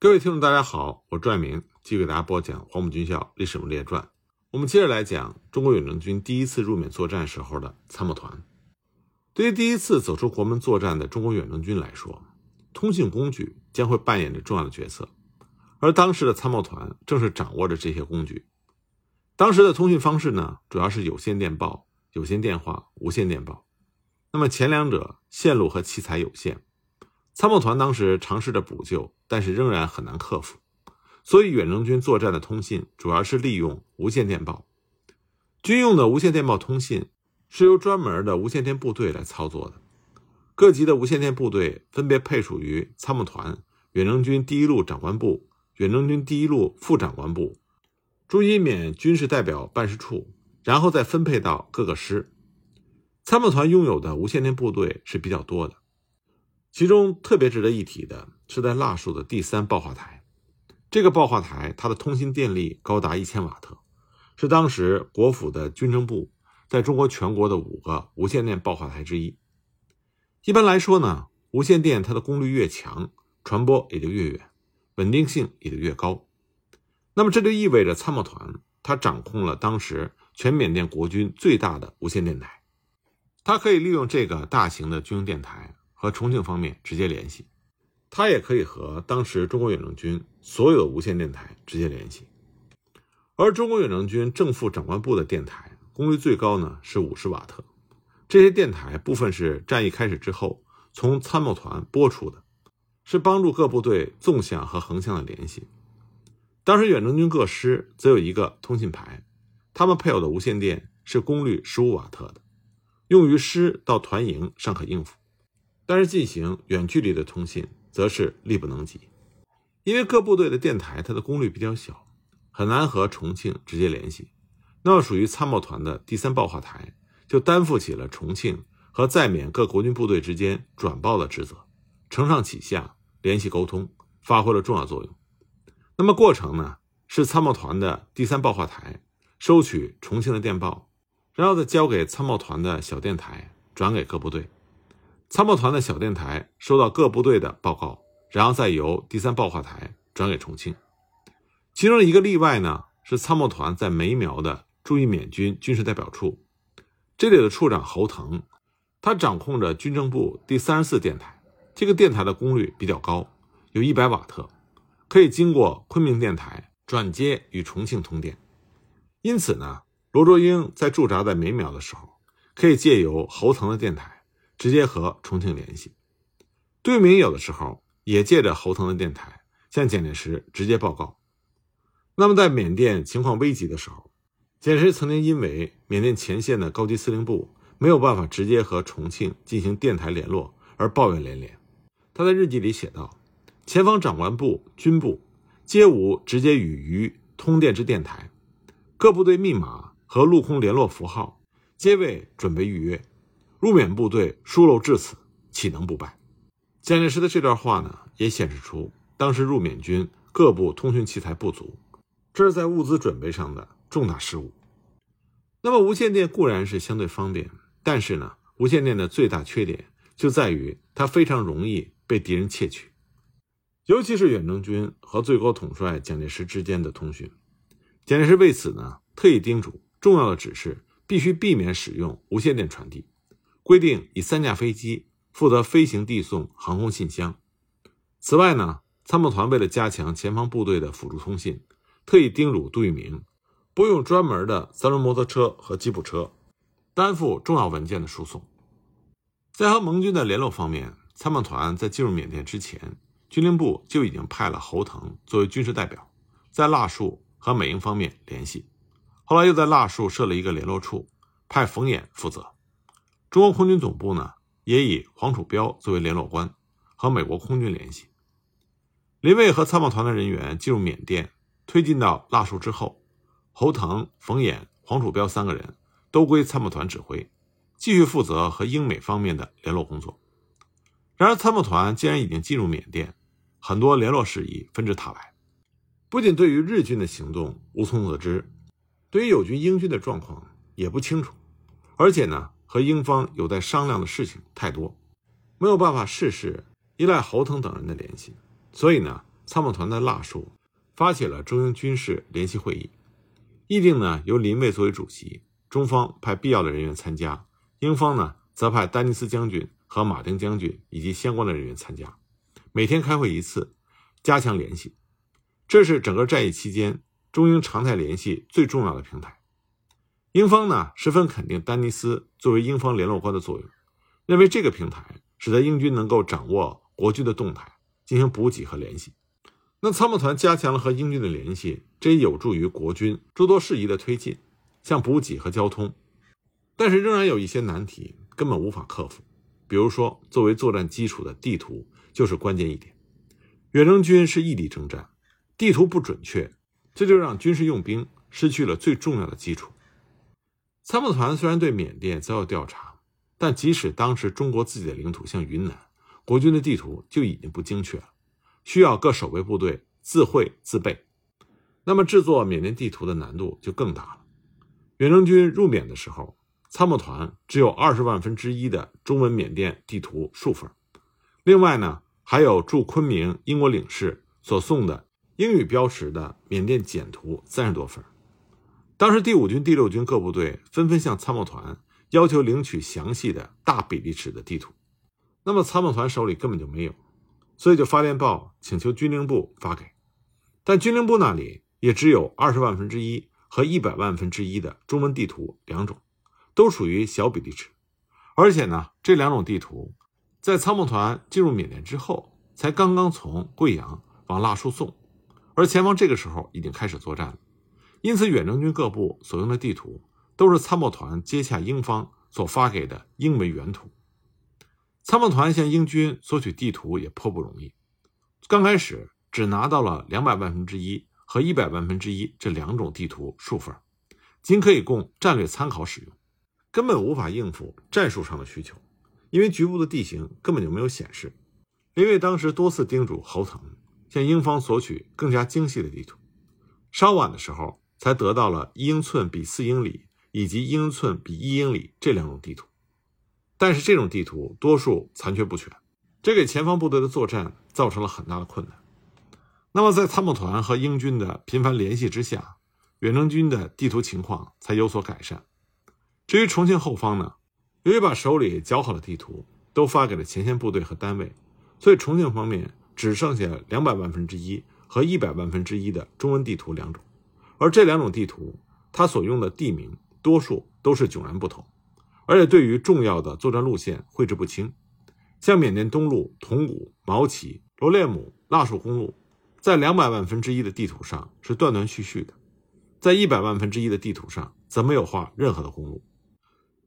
各位听众，大家好，我拽明继续给大家播讲《黄埔军校历史人物列传》。我们接着来讲中国远征军第一次入缅作战时候的参谋团。对于第一次走出国门作战的中国远征军来说，通信工具将会扮演着重要的角色，而当时的参谋团正是掌握着这些工具。当时的通讯方式呢，主要是有线电报、有线电话、无线电报。那么前两者线路和器材有限。参谋团当时尝试着补救，但是仍然很难克服，所以远征军作战的通信主要是利用无线电报。军用的无线电报通信是由专门的无线电部队来操作的，各级的无线电部队分别配属于参谋团、远征军第一路长官部、远征军第一路副长官部、驻伊缅军事代表办事处，然后再分配到各个师。参谋团拥有的无线电部队是比较多的。其中特别值得一提的是，在腊戍的第三报话台，这个报话台它的通信电力高达一千瓦特，是当时国府的军政部在中国全国的五个无线电报话台之一。一般来说呢，无线电它的功率越强，传播也就越远，稳定性也就越高。那么这就意味着参谋团它掌控了当时全缅甸国军最大的无线电台，它可以利用这个大型的军用电台。和重庆方面直接联系，他也可以和当时中国远征军所有的无线电台直接联系。而中国远征军正副长官部的电台功率最高呢是五十瓦特，这些电台部分是战役开始之后从参谋团播出的，是帮助各部队纵向和横向的联系。当时远征军各师则有一个通信排，他们配有的无线电是功率十五瓦特的，用于师到团营尚可应付。但是进行远距离的通信，则是力不能及，因为各部队的电台它的功率比较小，很难和重庆直接联系。那么属于参谋团的第三报话台，就担负起了重庆和在缅各国军部队之间转报的职责，承上启下，联系沟通，发挥了重要作用。那么过程呢，是参谋团的第三报话台收取重庆的电报，然后再交给参谋团的小电台，转给各部队。参谋团的小电台收到各部队的报告，然后再由第三报话台转给重庆。其中一个例外呢，是参谋团在梅苗的驻伊缅军军事代表处，这里的处长侯腾，他掌控着军政部第三十四电台。这个电台的功率比较高，有一百瓦特，可以经过昆明电台转接与重庆通电。因此呢，罗卓英在驻扎在梅苗的时候，可以借由侯腾的电台。直接和重庆联系，杜明有的时候也借着侯腾的电台向蒋介石直接报告。那么在缅甸情况危急的时候，蒋介石曾经因为缅甸前线的高级司令部没有办法直接和重庆进行电台联络而抱怨连连。他在日记里写道：“前方长官部、军部皆无直接与渝通电之电台，各部队密码和陆空联络符号皆未准备预约。”入缅部队疏漏至此，岂能不败？蒋介石的这段话呢，也显示出当时入缅军各部通讯器材不足，这是在物资准备上的重大失误。那么无线电固然是相对方便，但是呢，无线电的最大缺点就在于它非常容易被敌人窃取，尤其是远征军和最高统帅蒋介石之间的通讯。蒋介石为此呢，特意叮嘱重要的指示必须避免使用无线电传递。规定以三架飞机负责飞行递送航空信箱。此外呢，参谋团为了加强前方部队的辅助通信，特意叮嘱杜聿明，拨用专门的三轮摩托车和吉普车，担负重要文件的输送。在和盟军的联络方面，参谋团在进入缅甸之前，军令部就已经派了侯腾作为军事代表，在腊戍和美英方面联系。后来又在腊戍设了一个联络处，派冯衍负责。中国空军总部呢，也以黄楚标作为联络官，和美国空军联系。林蔚和参谋团的人员进入缅甸，推进到腊戍之后，侯腾、冯衍、黄楚标三个人都归参谋团指挥，继续负责和英美方面的联络工作。然而，参谋团既然已经进入缅甸，很多联络事宜纷至沓来，不仅对于日军的行动无从得知，对于友军、英军的状况也不清楚，而且呢。和英方有待商量的事情太多，没有办法事事依赖侯腾等人的联系，所以呢，参谋团在腊戍发起了中英军事联席会议，议定呢由林蔚作为主席，中方派必要的人员参加，英方呢则派丹尼斯将军和马丁将军以及相关的人员参加，每天开会一次，加强联系。这是整个战役期间中英常态联系最重要的平台。英方呢十分肯定丹尼斯作为英方联络官的作用，认为这个平台使得英军能够掌握国军的动态，进行补给和联系。那参谋团加强了和英军的联系，这也有助于国军诸多事宜的推进，像补给和交通。但是仍然有一些难题根本无法克服，比如说作为作战基础的地图就是关键一点。远征军是异地征战，地图不准确，这就让军事用兵失去了最重要的基础。参谋团虽然对缅甸早有调查，但即使当时中国自己的领土像云南，国军的地图就已经不精确了，需要各守备部队自绘自备，那么制作缅甸地图的难度就更大了。远征军入缅的时候，参谋团只有二十万分之一的中文缅甸地图数份，另外呢还有驻昆明英国领事所送的英语标识的缅甸简图三十多份。当时第五军、第六军各部队纷纷向参谋团要求领取详细的大比例尺的地图，那么参谋团手里根本就没有，所以就发电报请求军令部发给，但军令部那里也只有二十万分之一和一百万分之一的中文地图两种，都属于小比例尺，而且呢，这两种地图在参谋团进入缅甸之后才刚刚从贵阳往腊戍送，而前方这个时候已经开始作战了。因此，远征军各部所用的地图都是参谋团接洽英方所发给的英文原图。参谋团向英军索取地图也颇不容易，刚开始只拿到了两百万分之一和一百万分之一这两种地图数份，仅可以供战略参考使用，根本无法应付战术上的需求，因为局部的地形根本就没有显示。林蔚当时多次叮嘱侯腾向英方索取更加精细的地图，稍晚的时候。才得到了一英寸比四英里以及一英寸比一英里这两种地图，但是这种地图多数残缺不全，这给前方部队的作战造成了很大的困难。那么在参谋团和英军的频繁联系之下，远征军的地图情况才有所改善。至于重庆后方呢，由于把手里较好的地图都发给了前线部队和单位，所以重庆方面只剩下两百万分之一和一百万分之一的中文地图两种。而这两种地图，它所用的地名多数都是迥然不同，而且对于重要的作战路线绘制不清。像缅甸东路铜鼓、毛旗、罗列姆、腊戍公路，在两百万分之一的地图上是断断续续的，在一百万分之一的地图上则没有画任何的公路。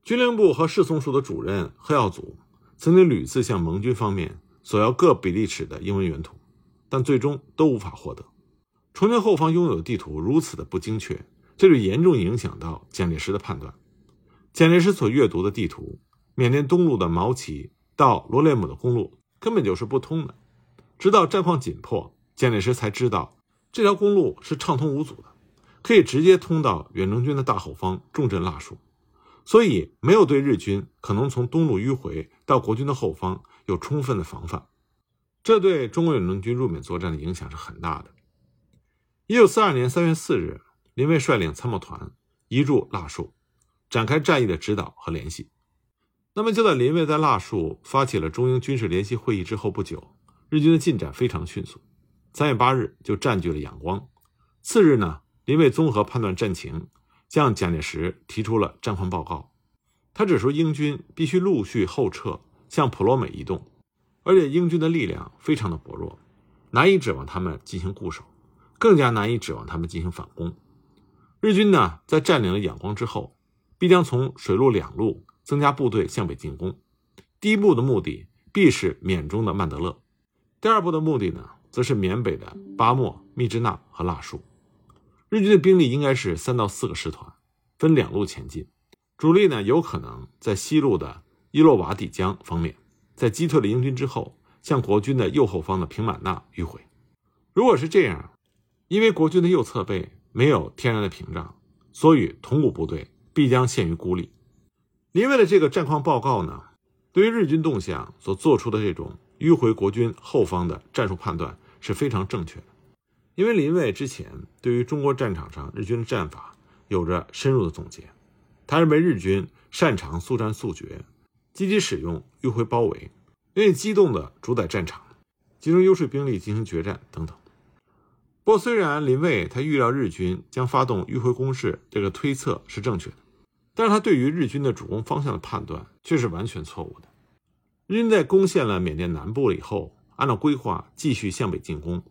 军令部和侍从署的主任贺耀祖曾经屡次向盟军方面索要各比例尺的英文原图，但最终都无法获得。重庆后方拥有的地图如此的不精确，这就严重影响到蒋介石的判断。蒋介石所阅读的地图，缅甸东路的毛旗到罗列姆的公路根本就是不通的。直到战况紧迫，蒋介石才知道这条公路是畅通无阻的，可以直接通到远征军的大后方重镇腊戍，所以没有对日军可能从东路迂回到国军的后方有充分的防范。这对中国远征军入缅作战的影响是很大的。一九四二年三月四日，林蔚率领参谋团移驻腊戍，展开战役的指导和联系。那么就在林蔚在腊戍发起了中英军事联席会议之后不久，日军的进展非常迅速。三月八日就占据了仰光。次日呢，林蔚综合判断战情，向蒋介石提出了战况报告。他指出，英军必须陆续后撤，向普罗美移动，而且英军的力量非常的薄弱，难以指望他们进行固守。更加难以指望他们进行反攻。日军呢，在占领了仰光之后，必将从水陆两路增加部队向北进攻。第一步的目的必是缅中的曼德勒，第二步的目的呢，则是缅北的巴莫、密支那和腊戍。日军的兵力应该是三到四个师团，分两路前进。主力呢，有可能在西路的伊洛瓦底江方面，在击退了英军之后，向国军的右后方的平满纳迂回。如果是这样，因为国军的右侧背没有天然的屏障，所以铜鼓部队必将陷于孤立。林蔚的这个战况报告呢，对于日军动向所做出的这种迂回国军后方的战术判断是非常正确的，因为林蔚之前对于中国战场上日军的战法有着深入的总结。他认为日军擅长速战速决，积极使用迂回包围，愿意机动的主宰战场，集中优势兵力进行决战等等。不过，虽然林蔚他预料日军将发动迂回攻势，这个推测是正确的，但是他对于日军的主攻方向的判断却是完全错误的。日军在攻陷了缅甸南部以后，按照规划继续向北进攻。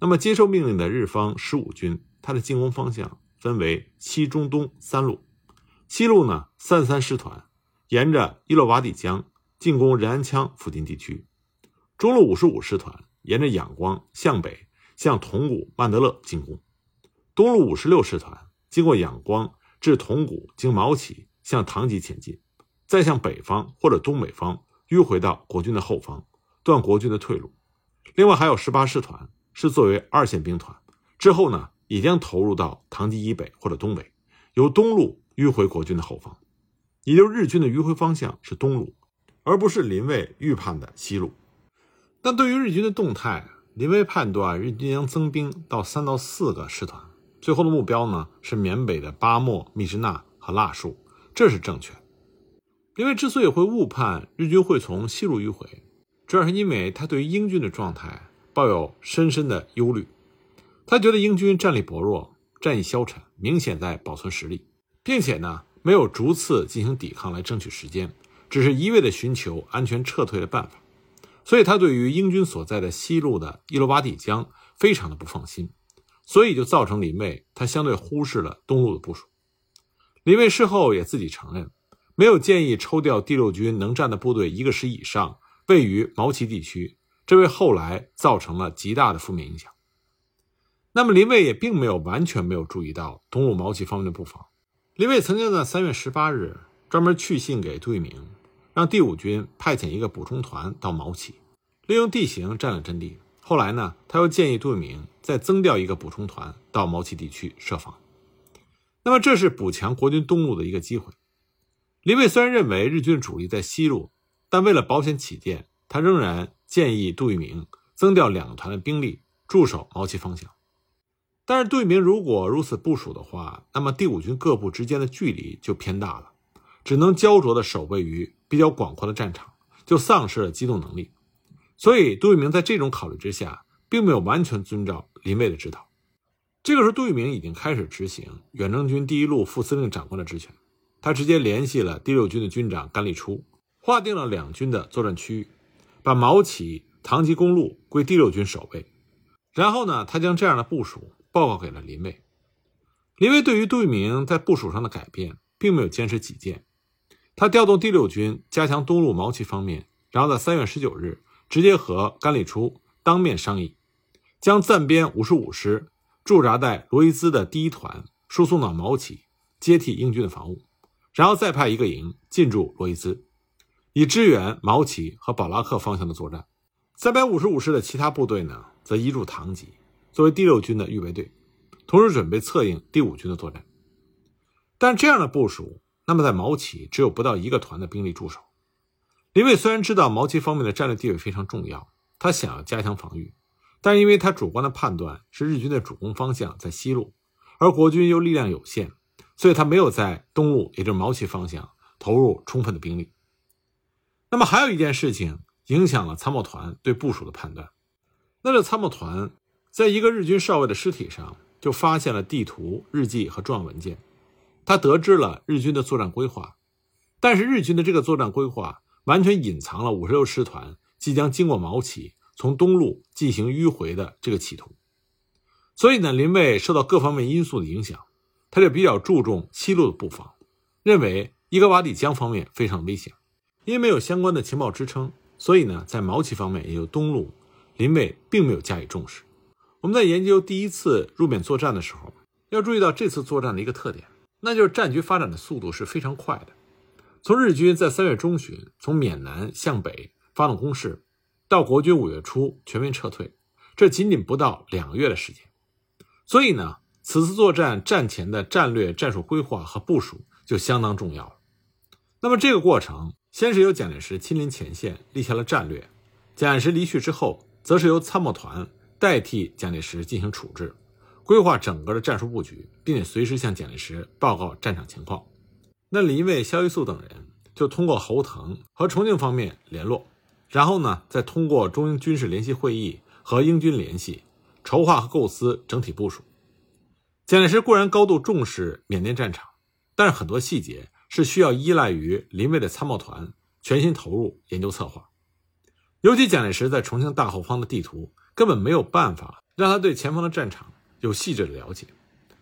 那么，接受命令的日方十五军，它的进攻方向分为西、中、东三路。西路呢，三三师团沿着伊洛瓦底江进攻仁安羌附近地区；中路五十五师团沿着仰光向北向铜鼓曼德勒进攻；东路五十六师团经过仰光至铜鼓经毛起向唐吉前进，再向北方或者东北方。迂回到国军的后方，断国军的退路。另外还有十八师团是作为二线兵团，之后呢也将投入到唐吉以北或者东北，由东路迂回国军的后方。也就是日军的迂回方向是东路，而不是林蔚预判的西路。但对于日军的动态，林威判断日军将增兵到三到四个师团，最后的目标呢是缅北的巴莫、密支那和腊戍，这是正确。林蔚之所以会误判日军会从西路迂回，主要是因为他对于英军的状态抱有深深的忧虑。他觉得英军战力薄弱，战意消沉，明显在保存实力，并且呢没有逐次进行抵抗来争取时间，只是一味的寻求安全撤退的办法。所以他对于英军所在的西路的伊洛瓦底江非常的不放心，所以就造成林蔚他相对忽视了东路的部署。林蔚事后也自己承认。没有建议抽调第六军能战的部队一个师以上位于毛奇地区，这为后来造成了极大的负面影响。那么林蔚也并没有完全没有注意到东路毛奇方面的布防。林蔚曾经在三月十八日专门去信给杜聿明，让第五军派遣一个补充团到毛奇，利用地形占领阵地。后来呢，他又建议杜聿明再增调一个补充团到毛奇地区设防。那么这是补强国军东路的一个机会。林蔚虽然认为日军主力在西路，但为了保险起见，他仍然建议杜聿明增调两个团的兵力驻守毛奇方向。但是杜聿明如果如此部署的话，那么第五军各部之间的距离就偏大了，只能焦灼地守备于比较广阔的战场，就丧失了机动能力。所以杜聿明在这种考虑之下，并没有完全遵照林蔚的指导。这个时候，杜聿明已经开始执行远征军第一路副司令长官的职权。他直接联系了第六军的军长甘立初，划定了两军的作战区域，把毛起、唐吉公路归第六军守卫。然后呢，他将这样的部署报告给了林蔚。林蔚对于杜聿明在部署上的改变，并没有坚持己见。他调动第六军加强东路毛奇方面，然后在三月十九日直接和甘立初当面商议，将暂编五十五师驻扎在罗伊兹的第一团输送到毛奇，接替英军的防务。然后再派一个营进驻罗伊兹，以支援毛奇和保拉克方向的作战。三百五十五师的其他部队呢，则移驻唐吉，作为第六军的预备队，同时准备策应第五军的作战。但这样的部署，那么在毛奇只有不到一个团的兵力驻守。林蔚虽然知道毛奇方面的战略地位非常重要，他想要加强防御，但因为他主观的判断是日军的主攻方向在西路，而国军又力量有限。所以他没有在东路，也就是毛奇方向投入充分的兵力。那么还有一件事情影响了参谋团对部署的判断，那这参谋团在一个日军少尉的尸体上就发现了地图、日记和重要文件，他得知了日军的作战规划，但是日军的这个作战规划完全隐藏了五十六师团即将经过毛奇从东路进行迂回的这个企图。所以呢，林蔚受到各方面因素的影响。他就比较注重西路的布防，认为伊格瓦底江方面非常危险，因为没有相关的情报支撑，所以呢，在毛奇方面，也就东路，林蔚并没有加以重视。我们在研究第一次入缅作战的时候，要注意到这次作战的一个特点，那就是战局发展的速度是非常快的。从日军在三月中旬从缅南向北发动攻势，到国军五月初全面撤退，这仅仅不到两个月的时间。所以呢。此次作战战前的战略战术规划和部署就相当重要了。那么这个过程，先是由蒋介石亲临前线立下了战略，蒋介石离去之后，则是由参谋团代替蒋介石进行处置，规划整个的战术布局，并且随时向蒋介石报告战场情况。那林蔚、萧一素等人就通过侯腾和重庆方面联络，然后呢，再通过中英军事联席会议和英军联系，筹划和构思整体部署。蒋介石固然高度重视缅甸战场，但是很多细节是需要依赖于林蔚的参谋团全心投入研究策划。尤其蒋介石在重庆大后方的地图根本没有办法让他对前方的战场有细致的了解，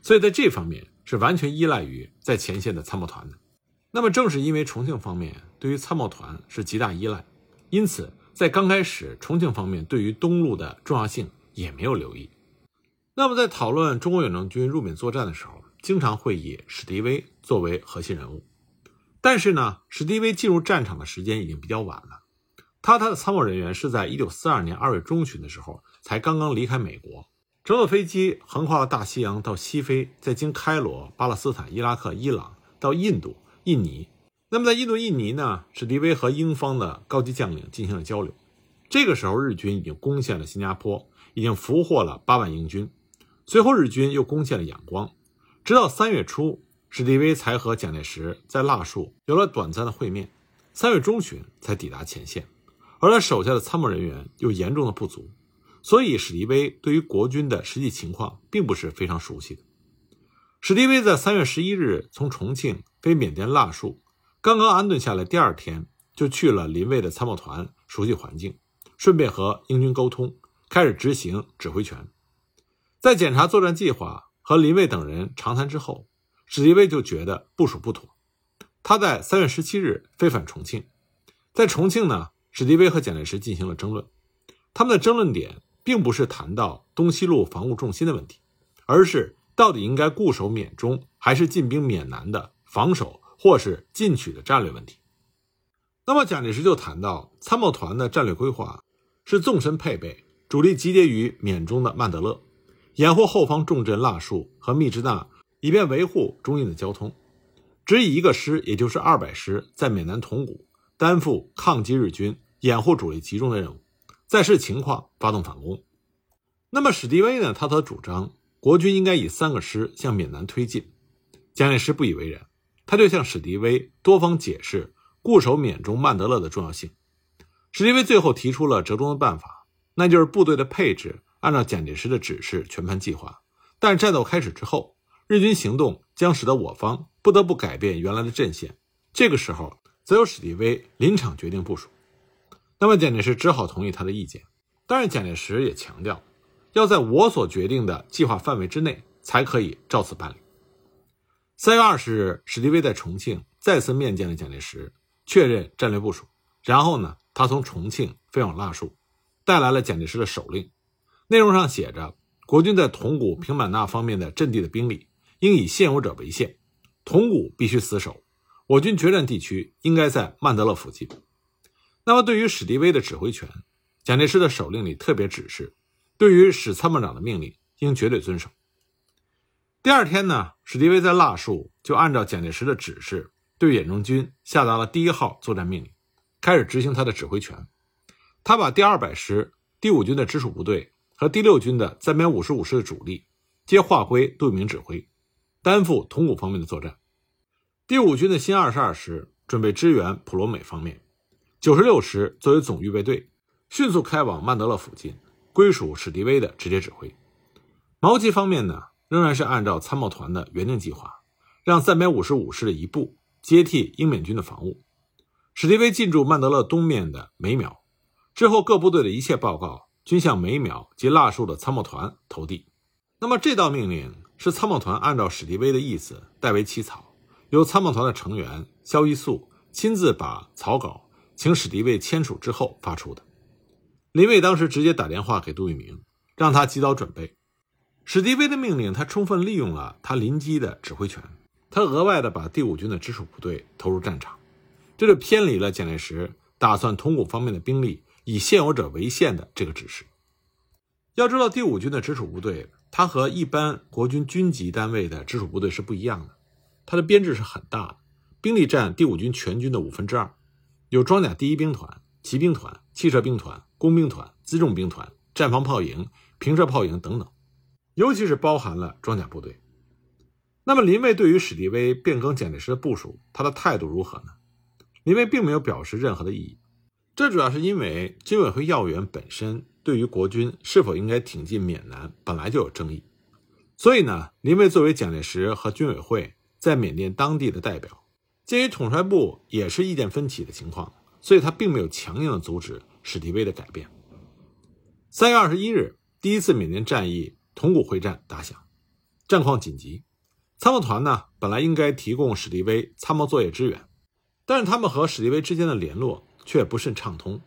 所以在这方面是完全依赖于在前线的参谋团的。那么正是因为重庆方面对于参谋团是极大依赖，因此在刚开始重庆方面对于东路的重要性也没有留意。那么在讨论中国远征军入缅作战的时候，经常会以史迪威作为核心人物，但是呢，史迪威进入战场的时间已经比较晚了。他他的参谋人员是在一九四二年二月中旬的时候才刚刚离开美国，乘坐飞机横跨了大西洋到西非，再经开罗、巴勒斯坦、伊拉克、伊朗到印度、印尼。那么在印度、印尼呢，史迪威和英方的高级将领进行了交流。这个时候，日军已经攻陷了新加坡，已经俘获了八万英军。随后，日军又攻陷了仰光，直到三月初，史迪威才和蒋介石在腊戍有了短暂的会面。三月中旬才抵达前线。而他手下的参谋人员又严重的不足，所以史迪威对于国军的实际情况并不是非常熟悉的。史迪威在三月十一日从重庆飞缅甸腊戍，刚刚安顿下来，第二天就去了林蔚的参谋团熟悉环境，顺便和英军沟通，开始执行指挥权。在检查作战计划和林蔚等人长谈之后，史迪威就觉得部署不妥。他在三月十七日飞返重庆，在重庆呢。史迪威和蒋介石进行了争论，他们的争论点并不是谈到东西路防务重心的问题，而是到底应该固守缅中，还是进兵缅南的防守或是进取的战略问题。那么蒋介石就谈到，参谋团的战略规划是纵深配备，主力集结于缅中的曼德勒，掩护后方重镇腊戍和密支那，以便维护中印的交通。只以一个师，也就是二百师，在缅南铜鼓担负抗击日军。掩护主力集中的任务，再视情况发动反攻。那么史迪威呢？他则主张国军应该以三个师向缅南推进。蒋介石不以为然，他就向史迪威多方解释固守缅中曼德勒的重要性。史迪威最后提出了折中的办法，那就是部队的配置按照蒋介石的指示全盘计划。但战斗开始之后，日军行动将使得我方不得不改变原来的阵线。这个时候，则由史迪威临场决定部署。那么蒋介石只好同意他的意见，但是蒋介石也强调，要在我所决定的计划范围之内才可以照此办理。三月二十日，史迪威在重庆再次面见了蒋介石，确认战略部署。然后呢，他从重庆飞往腊戍，带来了蒋介石的手令，内容上写着：国军在铜鼓、平满纳方面的阵地的兵力，应以现有者为限，铜鼓必须死守，我军决战地区应该在曼德勒附近。那么，对于史迪威的指挥权，蒋介石的手令里特别指示，对于史参谋长的命令应绝对遵守。第二天呢，史迪威在腊戍就按照蒋介石的指示，对远征军下达了第一号作战命令，开始执行他的指挥权。他把第二百师、第五军的直属部队和第六军的三百五十五师的主力，皆划归杜聿明指挥，担负铜鼓方面的作战。第五军的新二十二师准备支援普罗美方面。九十六师作为总预备队，迅速开往曼德勒附近，归属史迪威的直接指挥。毛奇方面呢，仍然是按照参谋团的原定计划，让三百五十五师的一部接替英缅军的防务。史迪威进驻曼德勒东面的梅苗之后，各部队的一切报告均向梅苗及腊戍的参谋团投递。那么这道命令是参谋团按照史迪威的意思代为起草，由参谋团的成员肖一素亲自把草稿。请史迪威签署之后发出的。林蔚当时直接打电话给杜聿明，让他及早准备。史迪威的命令，他充分利用了他临机的指挥权，他额外的把第五军的直属部队投入战场，这就偏离了蒋介石打算铜鼓方面的兵力以现有者为限的这个指示。要知道，第五军的直属部队，它和一般国军军级单位的直属部队是不一样的，它的编制是很大的，兵力占第五军全军的五分之二。有装甲第一兵团、骑兵团、汽车兵团、工兵团、辎重兵团、战防炮营、平射炮营等等，尤其是包含了装甲部队。那么林蔚对于史迪威变更蒋介石的部署，他的态度如何呢？林蔚并没有表示任何的异议，这主要是因为军委会要员本身对于国军是否应该挺进缅南本来就有争议，所以呢，林蔚作为蒋介石和军委会在缅甸当地的代表，鉴于统帅部也是意见分歧的情况，所以他并没有强硬的阻止史迪威的改变。三月二十一日，第一次缅甸战役铜鼓会战打响，战况紧急。参谋团呢，本来应该提供史迪威参谋作业支援，但是他们和史迪威之间的联络却不甚畅通。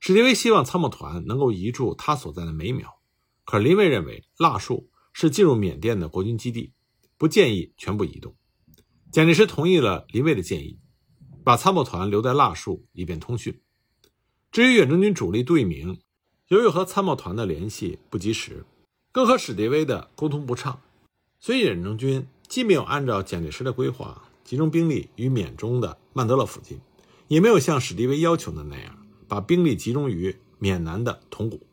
史迪威希望参谋团能够移驻他所在的梅苗，可是林蔚认为腊树是进入缅甸的国军基地，不建议全部移动。蒋介石同意了林蔚的建议，把参谋团留在腊戍以便通讯。至于远征军主力杜聿明，由于和参谋团的联系不及时，更和史迪威的沟通不畅。所以，远征军既没有按照蒋介石的规划集中兵力于缅中的曼德勒附近，也没有像史迪威要求的那样把兵力集中于缅南的铜鼓。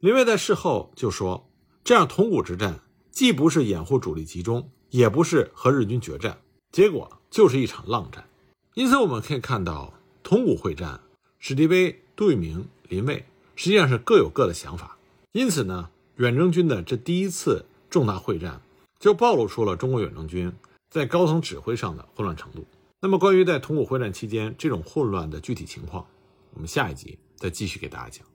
林蔚在事后就说：“这样铜鼓之战既不是掩护主力集中，也不是和日军决战，结果就是一场浪战。”因此，我们可以看到铜鼓会战，史迪威、杜聿明、林蔚实际上是各有各的想法。因此呢，远征军的这第一次重大会战。就暴露出了中国远征军在高层指挥上的混乱程度。那么，关于在铜鼓会战期间这种混乱的具体情况，我们下一集再继续给大家讲。